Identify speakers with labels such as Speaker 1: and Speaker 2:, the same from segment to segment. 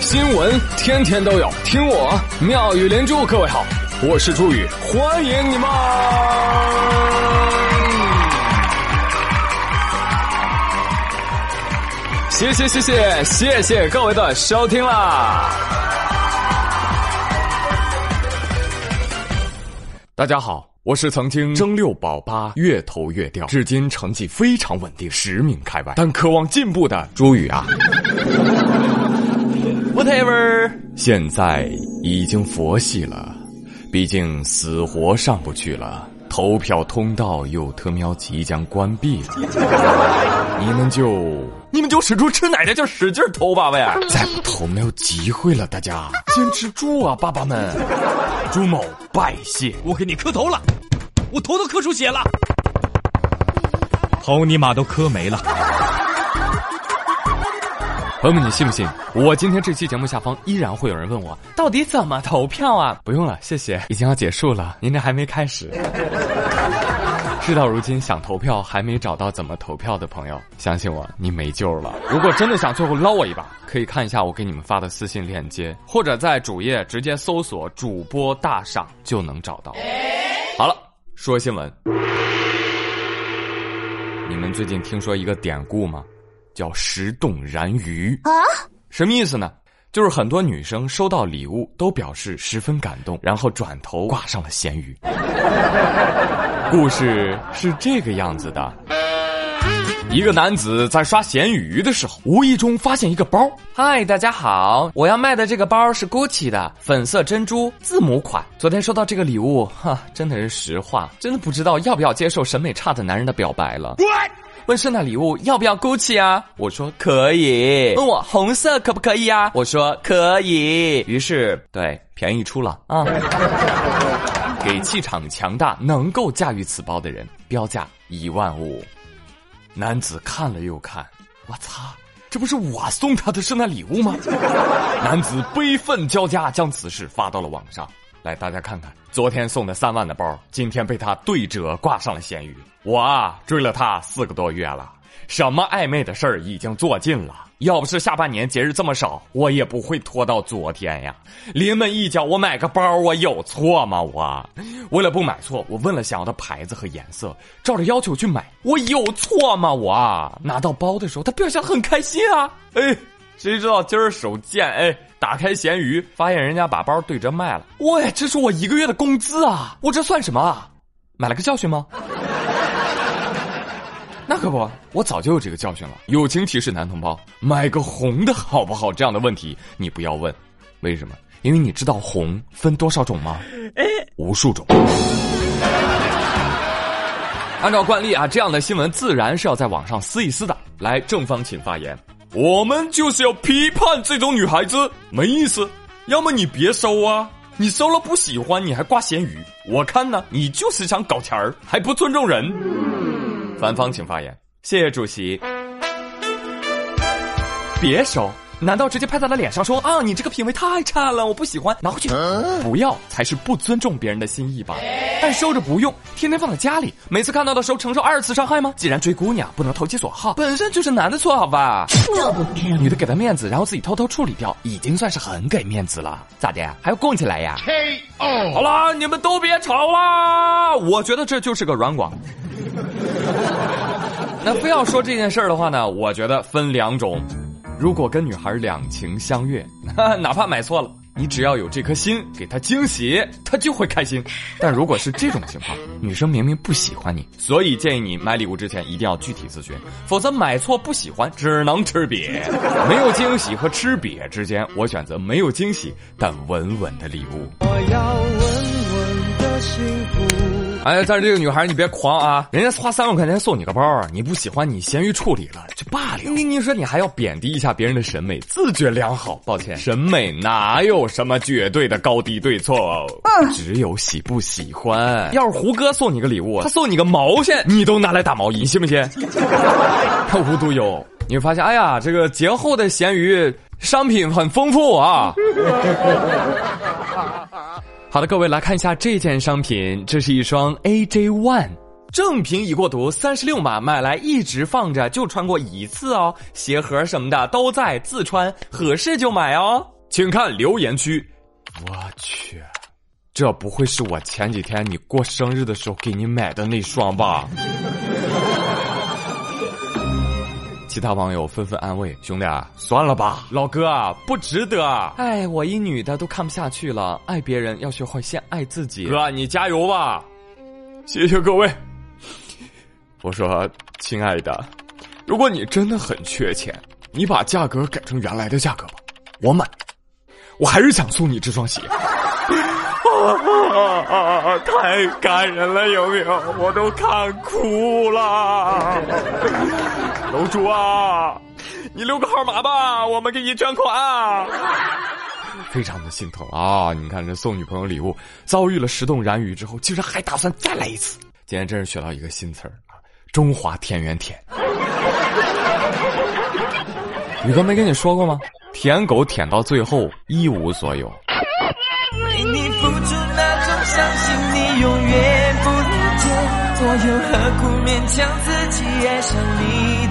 Speaker 1: 新闻天天都有，听我妙语连珠。各位好，我是朱宇，欢迎你们！谢谢谢谢谢谢各位的收听啦！大家好。我是曾经争六保八，越投越掉，至今成绩非常稳定，十名开外，但渴望进步的朱宇啊。Whatever，现在已经佛系了，毕竟死活上不去了。投票通道又特喵即将关闭了，你们就你们就使出吃奶的劲使劲投吧喂！再不投没有机会了，大家坚持住啊，爸爸们！朱某拜谢，
Speaker 2: 我给你磕头了，我头都磕出血了，头你妈都磕没了。
Speaker 1: 朋友们，你信不信？我今天这期节目下方依然会有人问我，到底怎么投票啊？不用了，谢谢，已经要结束了，您这还没开始。事到如今，想投票还没找到怎么投票的朋友，相信我，你没救了。如果真的想最后捞我一把，可以看一下我给你们发的私信链接，或者在主页直接搜索“主播大赏”就能找到。好了，说新闻，你们最近听说一个典故吗？叫石洞然鱼啊，什么意思呢？就是很多女生收到礼物都表示十分感动，然后转头挂上了咸鱼。故事是这个样子的：一个男子在刷咸鱼的时候，无意中发现一个包。嗨，大家好，我要卖的这个包是 GUCCI 的粉色珍珠字母款。昨天收到这个礼物，哈，真的是实话，真的不知道要不要接受审美差的男人的表白了。问圣诞礼物要不要 GUCCI 啊？我说可以。问我红色可不可以啊？我说可以。于是，对，便宜出了啊。给气场强大、能够驾驭此包的人标价一万五。男子看了又看，我操，这不是我送他的圣诞礼物吗？男子悲愤交加，将此事发到了网上。来，大家看看，昨天送的三万的包，今天被他对折挂上了咸鱼。我啊，追了他四个多月了，什么暧昧的事儿已经做尽了。要不是下半年节日这么少，我也不会拖到昨天呀。临门一脚，我买个包，我有错吗？我为了不买错，我问了想要的牌子和颜色，照着要求去买，我有错吗？我拿到包的时候，他表现很开心啊。哎，谁知道今儿手贱，哎，打开闲鱼，发现人家把包对折卖了。喂，这是我一个月的工资啊！我这算什么啊？买了个教训吗？那可不，我早就有这个教训了。友情提示男同胞，买个红的好不好？这样的问题你不要问，为什么？因为你知道红分多少种吗？哎，无数种。按照惯例啊，这样的新闻自然是要在网上撕一撕的。来，正方请发言。我们就是要批判这种女孩子，没意思。要么你别收啊，你收了不喜欢，你还挂咸鱼。我看呢，你就是想搞钱儿，还不尊重人。反方请发言，谢谢主席。别收，难道直接拍在他脸上说啊，你这个品味太差了，我不喜欢，拿回去。不要才是不尊重别人的心意吧？但收着不用，天天放在家里，每次看到的时候承受二次伤害吗？既然追姑娘不能投其所好，本身就是男的错，好吧？女的给他面子，然后自己偷偷处理掉，已经算是很给面子了。咋的？还要供起来呀？K.O. 好啦，你们都别吵啦！我觉得这就是个软广。那非要说这件事儿的话呢，我觉得分两种。如果跟女孩两情相悦，哪怕买错了，你只要有这颗心，给她惊喜，她就会开心。但如果是这种情况，女生明明不喜欢你，所以建议你买礼物之前一定要具体咨询，否则买错不喜欢，只能吃瘪。没有惊喜和吃瘪之间，我选择没有惊喜但稳稳的礼物。我要稳稳的幸福。哎，但是这个女孩你别狂啊！人家花三万块钱送你个包，你不喜欢你咸鱼处理了就罢了。你你说你还要贬低一下别人的审美，自觉良好。抱歉，审美哪有什么绝对的高低对错，只有喜不喜欢。要是胡歌送你个礼物，他送你个毛线，你都拿来打毛衣，信不信？无独有，你会发现，哎呀，这个节后的咸鱼商品很丰富啊。好的，各位来看一下这件商品，这是一双 AJ One 正品已过毒，三十六码买来一直放着，就穿过一次哦。鞋盒什么的都在，自穿合适就买哦。请看留言区。我去，这不会是我前几天你过生日的时候给你买的那双吧？其他网友纷纷安慰兄弟啊，算了吧，老哥啊，不值得。哎，我一女的都看不下去了，爱别人要学会先爱自己。哥，你加油吧！谢谢各位。我说，亲爱的，如果你真的很缺钱，你把价格改成原来的价格吧，我买。我还是想送你这双鞋。啊，太感人了，有没有？我都看哭了。楼主啊，你留个号码吧，我们给你捐款。非常的心疼啊！你看这送女朋友礼物，遭遇了十洞燃鱼之后，竟然还打算再来一次。今天真是学到一个新词儿啊，中华田园舔。宇哥没跟你说过吗？舔狗舔到最后一无所有。为你付出那种伤心你永远不理解，我又何苦勉强自己爱上你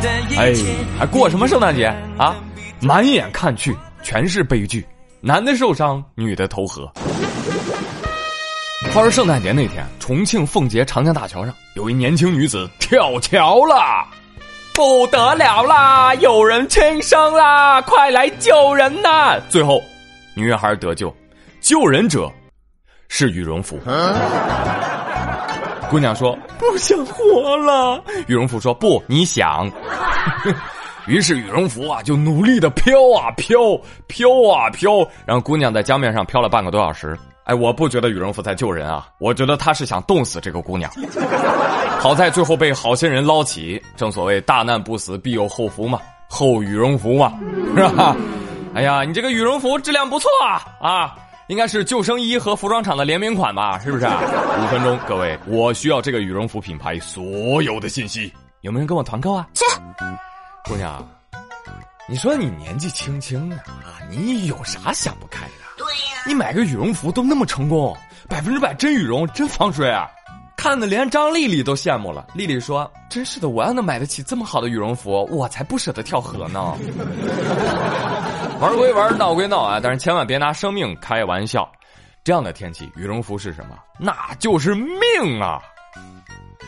Speaker 1: 的一切？哎，还过什么圣诞节啊？满眼看去全是悲剧，男的受伤，女的投河。话说圣诞节那天，重庆奉节长江大桥上有一年轻女子跳桥了，不得了啦！有人轻生啦，快来救人呐！最后，女孩得救。救人者是羽绒服。姑娘说：“不想活了。”羽绒服说：“不，你想。”于是羽绒服啊就努力的飘啊飘，飘啊飘，然后姑娘在江面上飘了半个多小时。哎，我不觉得羽绒服在救人啊，我觉得他是想冻死这个姑娘。好在最后被好心人捞起。正所谓大难不死必有后福嘛，厚羽绒服嘛，是吧？哎呀，你这个羽绒服质量不错啊啊！应该是救生衣和服装厂的联名款吧？是不是？五分钟，各位，我需要这个羽绒服品牌所有的信息，有没有人跟我团购啊？去，姑娘，你说你年纪轻轻的啊，你有啥想不开的？对呀，你买个羽绒服都那么成功，百分之百真羽绒，真防水啊！看的连张丽丽都羡慕了。丽丽说：“真是的，我要能买得起这么好的羽绒服，我才不舍得跳河呢。”玩归玩，闹归闹啊，但是千万别拿生命开玩笑。这样的天气，羽绒服是什么？那就是命啊！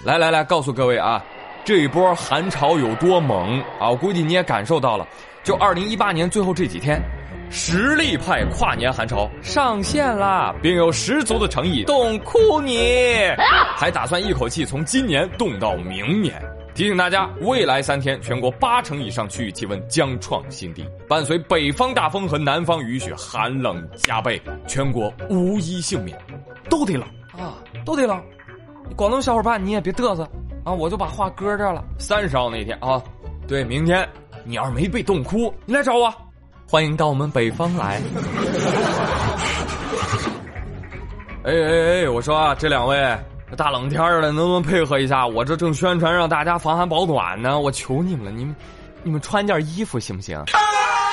Speaker 1: 来来来，告诉各位啊，这一波寒潮有多猛啊！我估计你也感受到了。就二零一八年最后这几天，实力派跨年寒潮上线啦，并有十足的诚意冻哭你，还打算一口气从今年冻到明年。提醒大家，未来三天全国八成以上区域气温将创新低，伴随北方大风和南方雨雪，寒冷加倍，全国无一幸免，都得冷啊，都得冷。广东小伙伴你也别嘚瑟啊，我就把话搁这了。三十号那天啊，对，明天你要是没被冻哭，你来找我，欢迎到我们北方来。哎哎哎，我说啊，这两位。这大冷天的，能不能配合一下？我这正宣传让大家防寒保暖呢，我求你们了，你们，你们穿件衣服行不行？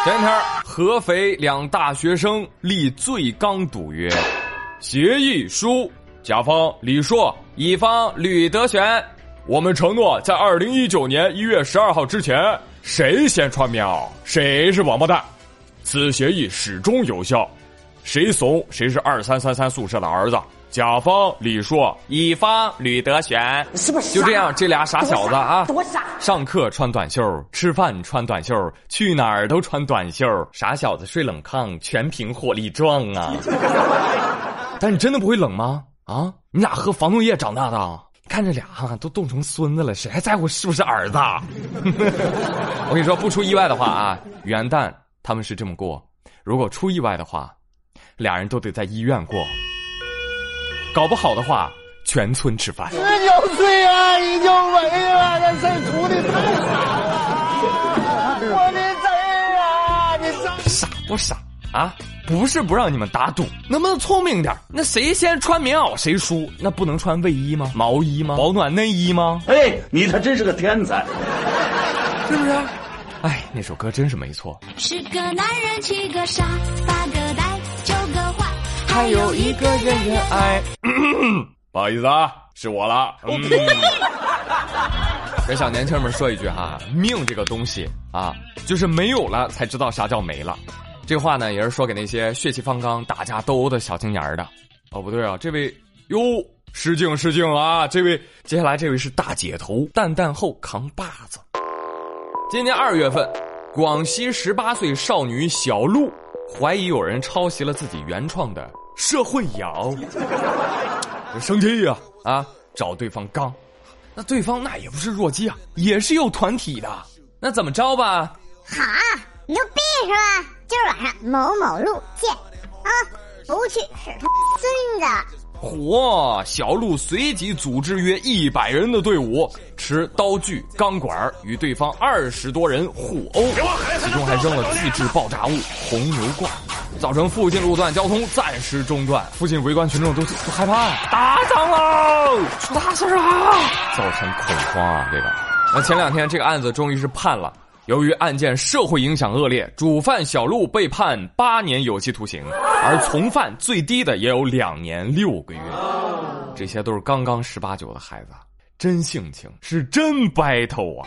Speaker 1: 前天，合肥两大学生立最刚赌约，协议书，甲方李硕，乙方吕德全，我们承诺在二零一九年一月十二号之前，谁先穿棉袄，谁是王八蛋。此协议始终有效，谁怂谁是二三三三宿舍的儿子。甲方李硕，乙方吕德玄，是不是就这样？这俩傻小子啊，多傻！上课穿短袖，吃饭穿短袖，去哪儿都穿短袖。傻小子睡冷炕，全凭火力壮啊！但你真的不会冷吗？啊，你俩喝防冻液长大的？看这俩哈都冻成孙子了，谁还在乎是不是儿子？我跟你说，不出意外的话啊，元旦他们是这么过；如果出意外的话，俩人都得在医院过。搞不好的话，全村吃饭。十九岁啊，你就没了，这事出的太傻了！我的贼啊，你傻不傻啊？不是不让你们打赌，能不能聪明点？那谁先穿棉袄谁输？那不能穿卫衣吗？毛衣吗？保暖内衣吗？
Speaker 3: 哎，你他真是个天才，
Speaker 1: 是不是？哎，那首歌真是没错。十个男人七个傻。还有一个人人爱，不好意思啊，是我了。给小年轻们说一句哈，命这个东西啊，就是没有了才知道啥叫没了。这话呢，也是说给那些血气方刚、打架斗殴的小青年的。哦，不对啊，这位哟，失敬失敬啊！这位，接下来这位是大姐头，蛋蛋后扛把子。今年二月份，广西十八岁少女小鹿怀疑有人抄袭了自己原创的社会摇，生气呀啊！找对方刚，那对方那也不是弱鸡啊，也是有团体的。那怎么着吧？
Speaker 4: 好，牛逼是吧？今儿晚上某某路见啊！不去是他孙子。
Speaker 1: 嚯！小鹿随即组织约一百人的队伍，持刀具、钢管与对方二十多人互殴，其中还扔了自制爆炸物红牛罐，造成附近路段交通暂时中断。附近围观群众都都害怕，打仗喽！出大事了！造成恐慌啊！这个，那前两天这个案子终于是判了。由于案件社会影响恶劣，主犯小鹿被判八年有期徒刑，而从犯最低的也有两年六个月。这些都是刚刚十八九的孩子，真性情，是真 battle 啊！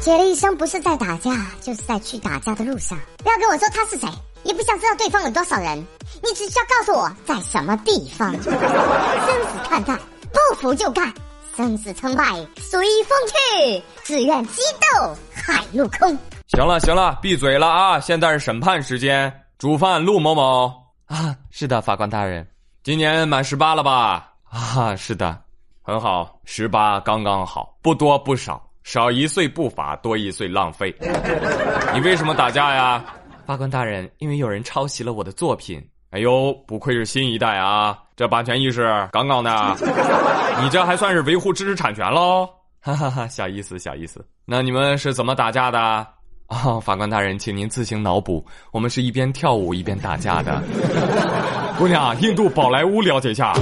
Speaker 4: 姐的一生不是在打架，就是在去打架的路上。不要跟我说他是谁，也不想知道对方有多少人，你只需要告诉我在什么地方。生死看淡，不服就干。生死成败随风去，只愿激斗海陆空。
Speaker 1: 行了行了，闭嘴了啊！现在是审判时间，主犯陆某某
Speaker 5: 啊，是的，法官大人，
Speaker 1: 今年满十八了吧？
Speaker 5: 啊，是的，
Speaker 1: 很好，十八刚刚好，不多不少，少一岁不罚，多一岁浪费。你为什么打架呀？
Speaker 5: 法官大人，因为有人抄袭了我的作品。
Speaker 1: 哎呦，不愧是新一代啊！这版权意识杠杠的，你这还算是维护知识产权喽？
Speaker 5: 哈哈哈，小意思，小意思。
Speaker 1: 那你们是怎么打架的？
Speaker 5: 啊，法官大人，请您自行脑补。我们是一边跳舞一边打架的。
Speaker 1: 姑娘，印度宝莱坞了解一下。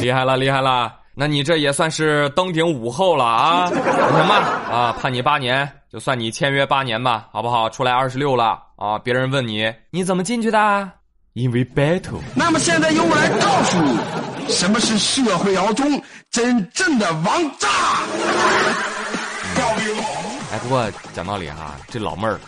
Speaker 1: 厉害了，厉害了！那你这也算是登顶武后了啊？行吧，啊，判你八年，就算你签约八年吧，好不好？出来二十六了。啊！别人问你你怎么进去的？
Speaker 5: 因为 battle。
Speaker 6: 那么现在由我来告诉你，什么是社会摇中真正的王炸。
Speaker 1: 哎，不过讲道理哈，这老妹儿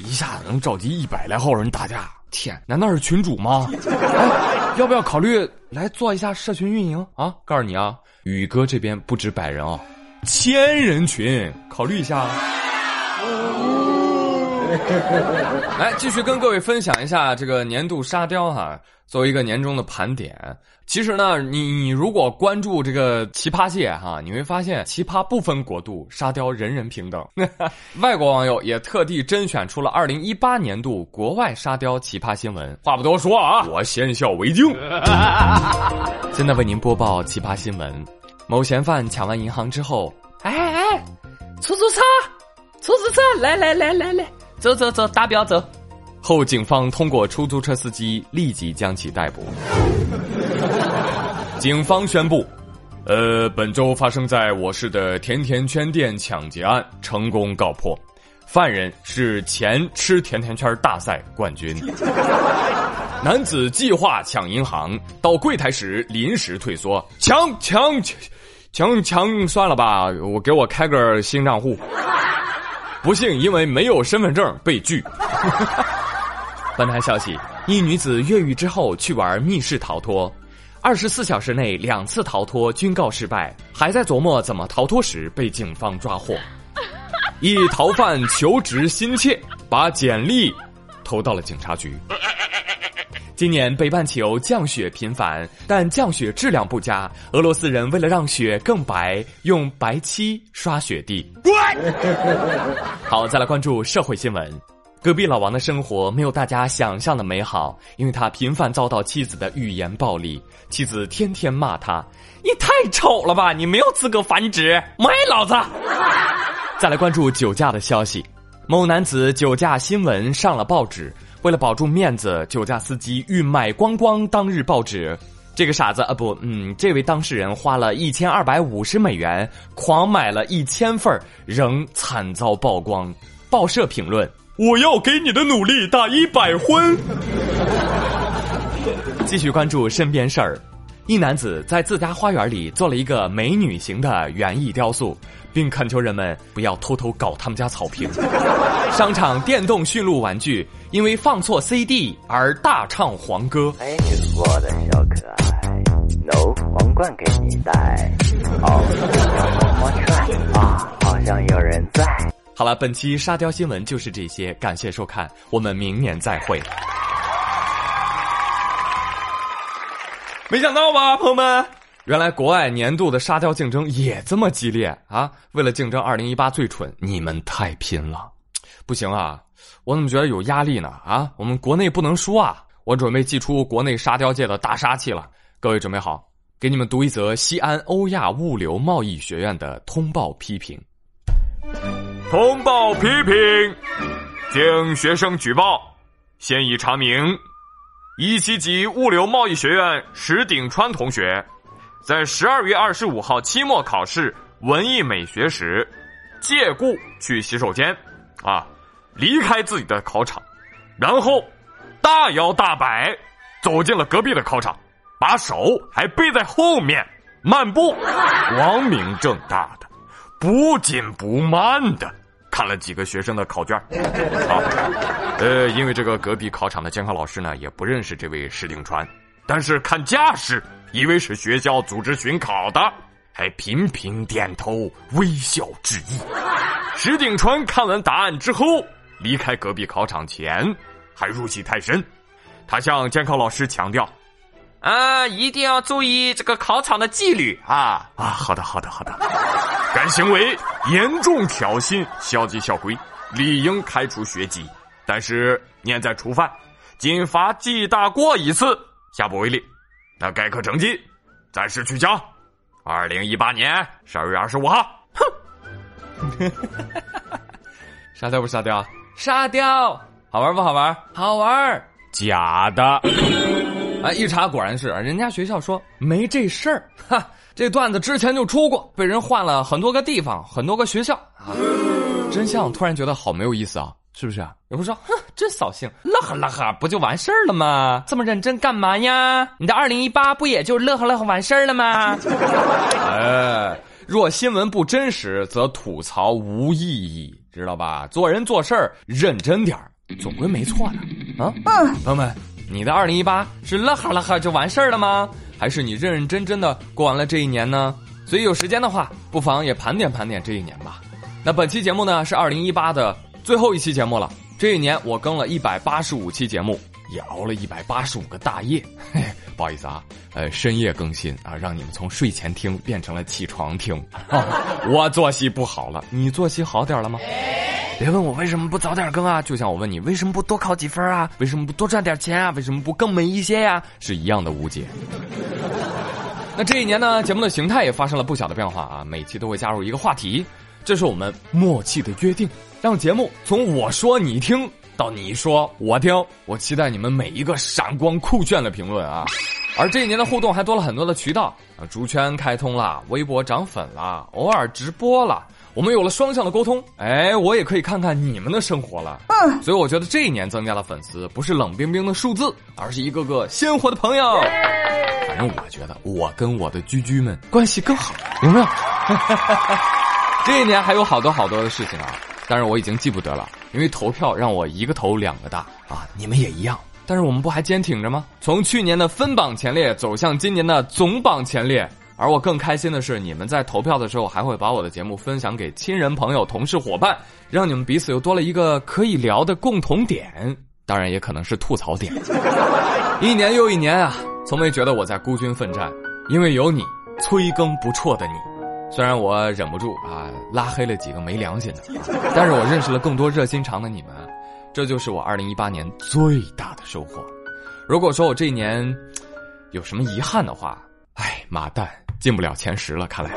Speaker 1: 一下子能召集一百来号人打架，天，难道是群主吗？哎，要不要考虑来做一下社群运营啊？告诉你啊，宇哥这边不止百人哦，千人群，考虑一下。来，继续跟各位分享一下这个年度沙雕哈，作为一个年终的盘点。其实呢，你你如果关注这个奇葩界哈，你会发现奇葩不分国度，沙雕人人平等。外国网友也特地甄选出了二零一八年度国外沙雕奇葩新闻。话不多说啊，我先笑为敬。
Speaker 5: 现在为您播报奇葩新闻：某嫌犯抢完银行之后，
Speaker 7: 哎哎，出租车，出租车，来来来来来。走走走，达标走。
Speaker 1: 后警方通过出租车司机立即将其逮捕。警方宣布，呃，本周发生在我市的甜甜圈店抢劫案成功告破，犯人是前吃甜甜圈大赛冠军。男子计划抢银行，到柜台时临时退缩，抢抢抢抢抢，算了吧，我给我开个新账户。不幸因为没有身份证被拒。
Speaker 5: 本台消息：一女子越狱之后去玩密室逃脱，二十四小时内两次逃脱均告失败，还在琢磨怎么逃脱时被警方抓获。
Speaker 1: 一逃犯求职心切，把简历投到了警察局。
Speaker 5: 今年北半球降雪频繁，但降雪质量不佳。俄罗斯人为了让雪更白，用白漆刷雪地。好，再来关注社会新闻。隔壁老王的生活没有大家想象的美好，因为他频繁遭到妻子的语言暴力，妻子天天骂他：“你太丑了吧，你没有资格繁殖，卖老子！”再来关注酒驾的消息，某男子酒驾新闻上了报纸。为了保住面子，酒驾司机欲买光光当日报纸。这个傻子啊，不，嗯，这位当事人花了一千二百五十美元，狂买了一千份仍惨遭曝光。报社评论：
Speaker 1: 我要给你的努力打一百分。
Speaker 5: 继续关注身边事儿，
Speaker 1: 一男子在自家花园里做了一个美女型的园艺雕塑，并恳求人们不要偷偷搞他们家草坪。商场电动驯鹿玩具因为放错 CD 而大唱黄歌。
Speaker 8: 哎，我的小可爱，no 皇冠给你戴，哦，么么踹啊，好像有人在。
Speaker 1: 好了，本期沙雕新闻就是这些，感谢收看，我们明年再会。没想到吧，朋友们，原来国外年度的沙雕竞争也这么激烈啊！为了竞争二零一八最蠢，你们太拼了，不行啊！我怎么觉得有压力呢？啊，我们国内不能输啊！我准备祭出国内沙雕界的大杀器了，各位准备好？给你们读一则西安欧亚物流贸易学院的通报批评。
Speaker 9: 通报批评，经学生举报，现已查明。一七级物流贸易学院石鼎川同学，在十二月二十五号期末考试文艺美学时，借故去洗手间，啊，离开自己的考场，然后大摇大摆走进了隔壁的考场，把手还背在后面漫步，光明正大的，不紧不慢的。看了几个学生的考卷，好，呃，因为这个隔壁考场的监考老师呢也不认识这位石鼎川，但是看架势，以为是学校组织巡考的，还频频点头微笑致意。石鼎川看完答案之后，离开隔壁考场前还入戏太深，他向监考老师强调。
Speaker 10: 啊，一定要注意这个考场的纪律啊！
Speaker 9: 啊，好的，好的，好的。该行为严重挑衅校纪校规，理应开除学籍。但是念在初犯，仅罚记大过一次，下不为例。那该科成绩暂时取消。二零一八年十二月二十五号，
Speaker 1: 哼！沙雕不沙雕？沙雕，好玩不好玩？
Speaker 10: 好玩。
Speaker 1: 假的。哎，一查果然是，人家学校说没这事儿。哈，这段子之前就出过，被人换了很多个地方，很多个学校啊。真相突然觉得好没有意思啊，是不是啊？有人说，哼，真扫兴，乐呵乐呵不就完事儿了吗？这么认真干嘛呀？你的二零一八不也就乐呵乐呵完事儿了吗？哎，若新闻不真实，则吐槽无意义，知道吧？做人做事儿认真点儿，总归没错的啊。嗯，朋友们。你的二零一八是乐呵乐呵就完事儿了吗？还是你认认真真的过完了这一年呢？所以有时间的话，不妨也盘点盘点这一年吧。那本期节目呢是二零一八的最后一期节目了。这一年我更了一百八十五期节目，也熬了一百八十五个大夜。嘿，不好意思啊，呃，深夜更新啊，让你们从睡前听变成了起床听。我作息不好了，你作息好点了吗？别问我为什么不早点更啊！就像我问你为什么不多考几分啊？为什么不多赚点钱啊？为什么不更美一些呀？是一样的误解。那这一年呢，节目的形态也发生了不小的变化啊！每期都会加入一个话题，这是我们默契的约定，让节目从我说你听到你说我听。我期待你们每一个闪光酷炫的评论啊！而这一年的互动还多了很多的渠道啊，竹圈开通了，微博涨粉了，偶尔直播了。我们有了双向的沟通，哎，我也可以看看你们的生活了。嗯，所以我觉得这一年增加了粉丝，不是冷冰冰的数字，而是一个个鲜活的朋友。反正我觉得我跟我的居居们关系更好，有没有？这一年还有好多好多的事情啊，但是我已经记不得了，因为投票让我一个头两个大啊，你们也一样。但是我们不还坚挺着吗？从去年的分榜前列走向今年的总榜前列。而我更开心的是，你们在投票的时候还会把我的节目分享给亲人、朋友、同事、伙伴，让你们彼此又多了一个可以聊的共同点，当然也可能是吐槽点。一年又一年啊，从没觉得我在孤军奋战，因为有你，催更不辍的你。虽然我忍不住啊拉黑了几个没良心的，但是我认识了更多热心肠的你们，这就是我二零一八年最大的收获。如果说我这一年有什么遗憾的话，哎，妈蛋！进不了前十了，看来。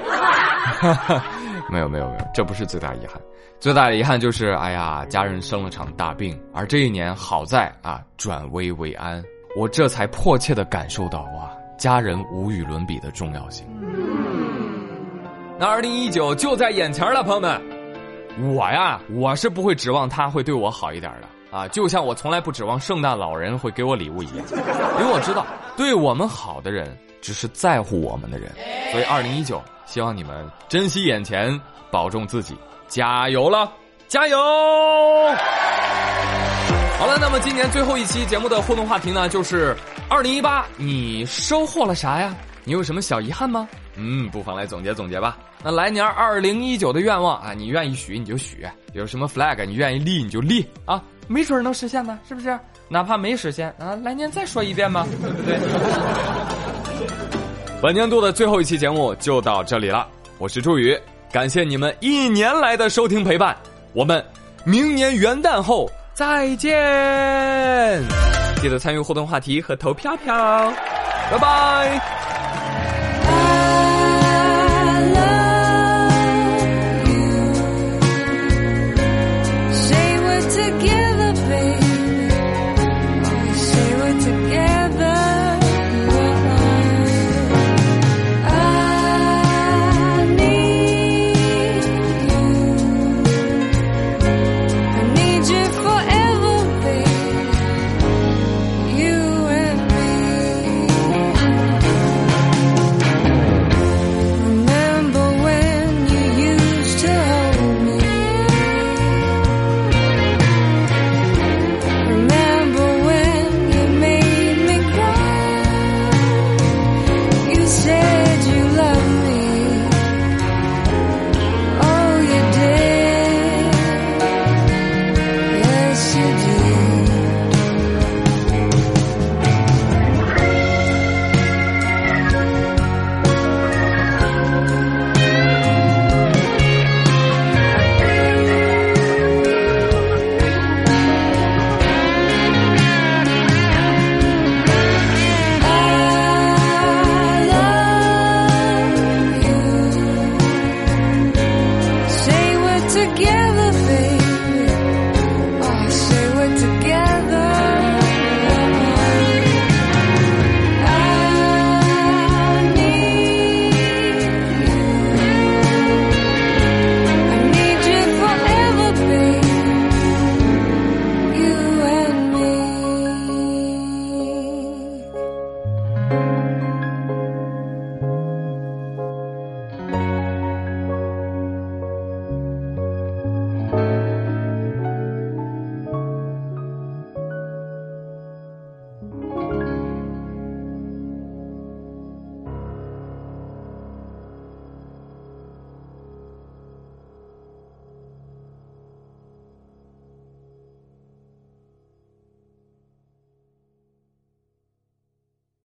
Speaker 1: 没有没有没有，这不是最大遗憾，最大的遗憾就是，哎呀，家人生了场大病，而这一年好在啊，转危为安，我这才迫切的感受到哇，家人无与伦比的重要性。那二零一九就在眼前了，朋友们，我呀，我是不会指望他会对我好一点的啊，就像我从来不指望圣诞老人会给我礼物一样，因为我知道对我们好的人只是在乎我们的人。所以二零一九，希望你们珍惜眼前，保重自己，加油了，加油！好了，那么今年最后一期节目的互动话题呢，就是二零一八，你收获了啥呀？你有什么小遗憾吗？嗯，不妨来总结总结吧。那来年二零一九的愿望啊，你愿意许你就许，有什么 flag 你愿意立你就立啊，没准能实现呢，是不是？哪怕没实现啊，来年再说一遍吧，对不对？本年度的最后一期节目就到这里了，我是朱宇，感谢你们一年来的收听陪伴，我们明年元旦后再见，记得参与互动话题和投票票，拜拜。